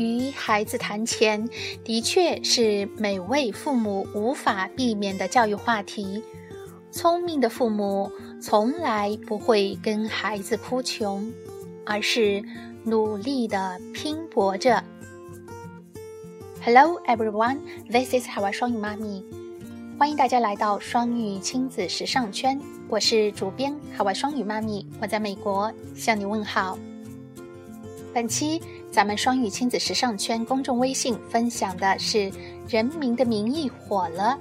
与孩子谈钱，的确是每位父母无法避免的教育话题。聪明的父母从来不会跟孩子哭穷，而是努力的拼搏着。Hello everyone, this is 海外双语妈咪，欢迎大家来到双语亲子时尚圈，我是主编海外双语妈咪，我在美国向你问好。本期咱们双语亲子时尚圈公众微信分享的是《人民的名义》火了，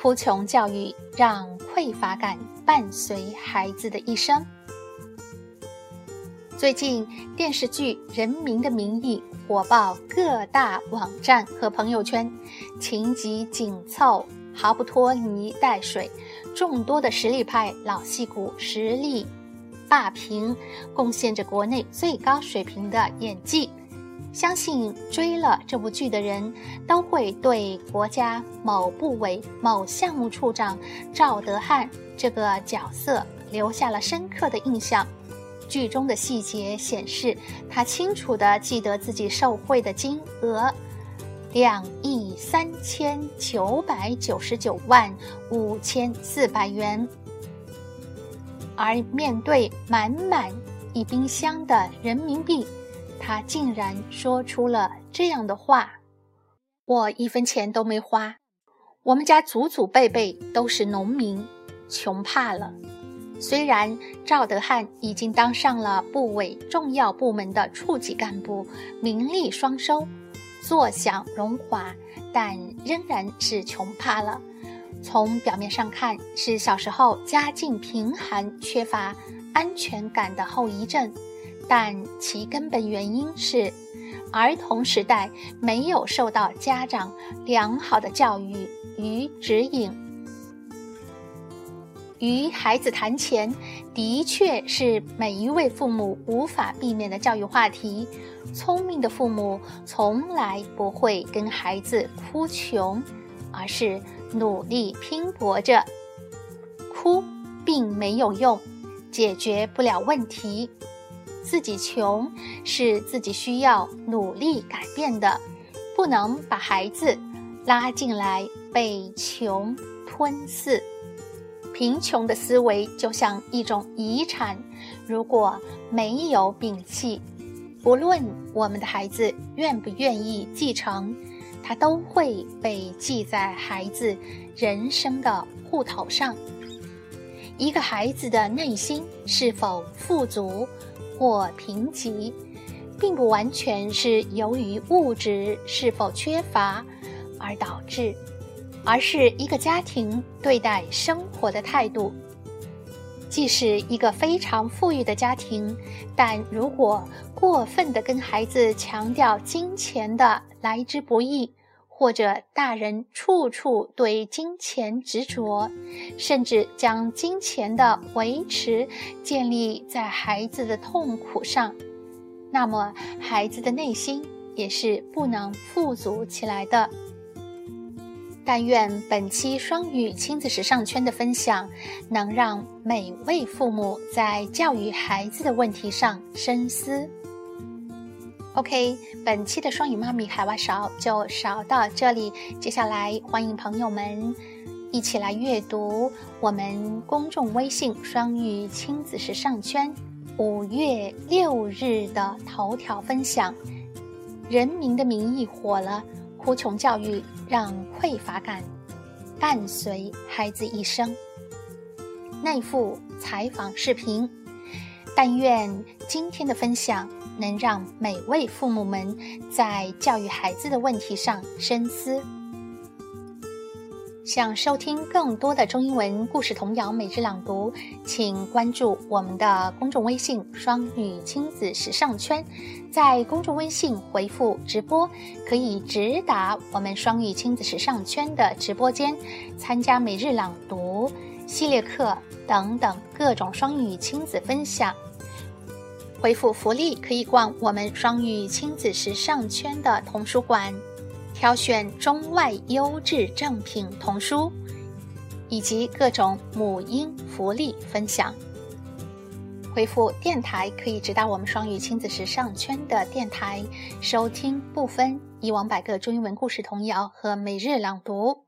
哭穷教育让匮乏感伴随孩子的一生。最近电视剧《人民的名义》火爆各大网站和朋友圈，情节紧凑，毫不拖泥带水，众多的实力派老戏骨实力。霸屏，贡献着国内最高水平的演技。相信追了这部剧的人都会对国家某部委某项目处长赵德汉这个角色留下了深刻的印象。剧中的细节显示，他清楚地记得自己受贿的金额：两亿三千九百九十九万五千四百元。而面对满满一冰箱的人民币，他竟然说出了这样的话：“我一分钱都没花，我们家祖祖辈辈都是农民，穷怕了。”虽然赵德汉已经当上了部委重要部门的处级干部，名利双收，坐享荣华，但仍然是穷怕了。从表面上看，是小时候家境贫寒、缺乏安全感的后遗症，但其根本原因是，儿童时代没有受到家长良好的教育与指引。与孩子谈钱，的确是每一位父母无法避免的教育话题。聪明的父母从来不会跟孩子哭穷，而是。努力拼搏着，哭并没有用，解决不了问题。自己穷是自己需要努力改变的，不能把孩子拉进来被穷吞噬。贫穷的思维就像一种遗产，如果没有摒弃，不论我们的孩子愿不愿意继承。它都会被记在孩子人生的户头上。一个孩子的内心是否富足或贫瘠，并不完全是由于物质是否缺乏而导致，而是一个家庭对待生活的态度。即使一个非常富裕的家庭，但如果过分的跟孩子强调金钱的来之不易，或者大人处处对金钱执着，甚至将金钱的维持建立在孩子的痛苦上，那么孩子的内心也是不能富足起来的。但愿本期双语亲子时尚圈的分享，能让每位父母在教育孩子的问题上深思。OK，本期的双语妈咪海外勺就勺到这里。接下来欢迎朋友们一起来阅读我们公众微信“双语亲子时尚圈”五月六日的头条分享：“人民的名义火了，哭穷教育让匮乏感伴随孩子一生。”内附采访视频。但愿今天的分享。能让每位父母们在教育孩子的问题上深思。想收听更多的中英文故事童谣每日朗读，请关注我们的公众微信“双语亲子时尚圈”。在公众微信回复“直播”，可以直达我们“双语亲子时尚圈”的直播间，参加每日朗读系列课等等各种双语亲子分享。回复福利可以逛我们双语亲子时尚圈的童书馆，挑选中外优质正品童书，以及各种母婴福利分享。回复“电台”可以直达我们双语亲子时尚圈的电台，收听部分以往百个中英文故事童谣和每日朗读。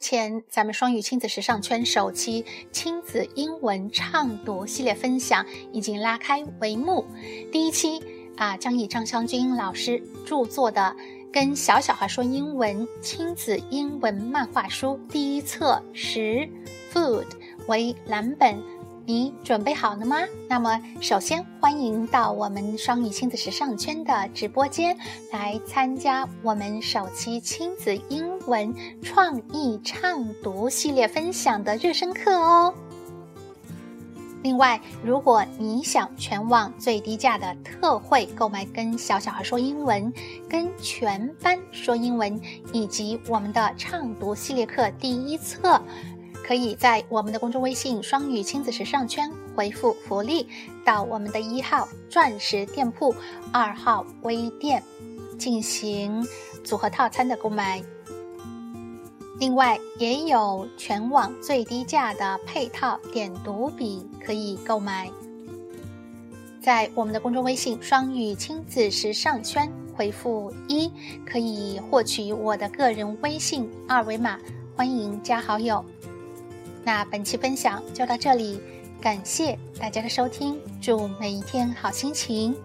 前咱们双语亲子时尚圈首期亲子英文畅读系列分享已经拉开帷幕。第一期啊，将以张湘君老师著作的《跟小小孩说英文亲子英文漫画书》第一册十 Food 为蓝本。你准备好了吗？那么，首先欢迎到我们双语亲子时尚圈的直播间来参加我们首期亲子英文创意畅读系列分享的热身课哦。另外，如果你想全网最低价的特惠购买《跟小小孩说英文》、跟全班说英文以及我们的畅读系列课第一册。可以在我们的公众微信“双语亲子时尚圈”回复“福利”到我们的一号钻石店铺、二号微店进行组合套餐的购买。另外，也有全网最低价的配套点读笔可以购买。在我们的公众微信“双语亲子时尚圈”回复“一”，可以获取我的个人微信二维码，欢迎加好友。那本期分享就到这里，感谢大家的收听，祝每一天好心情。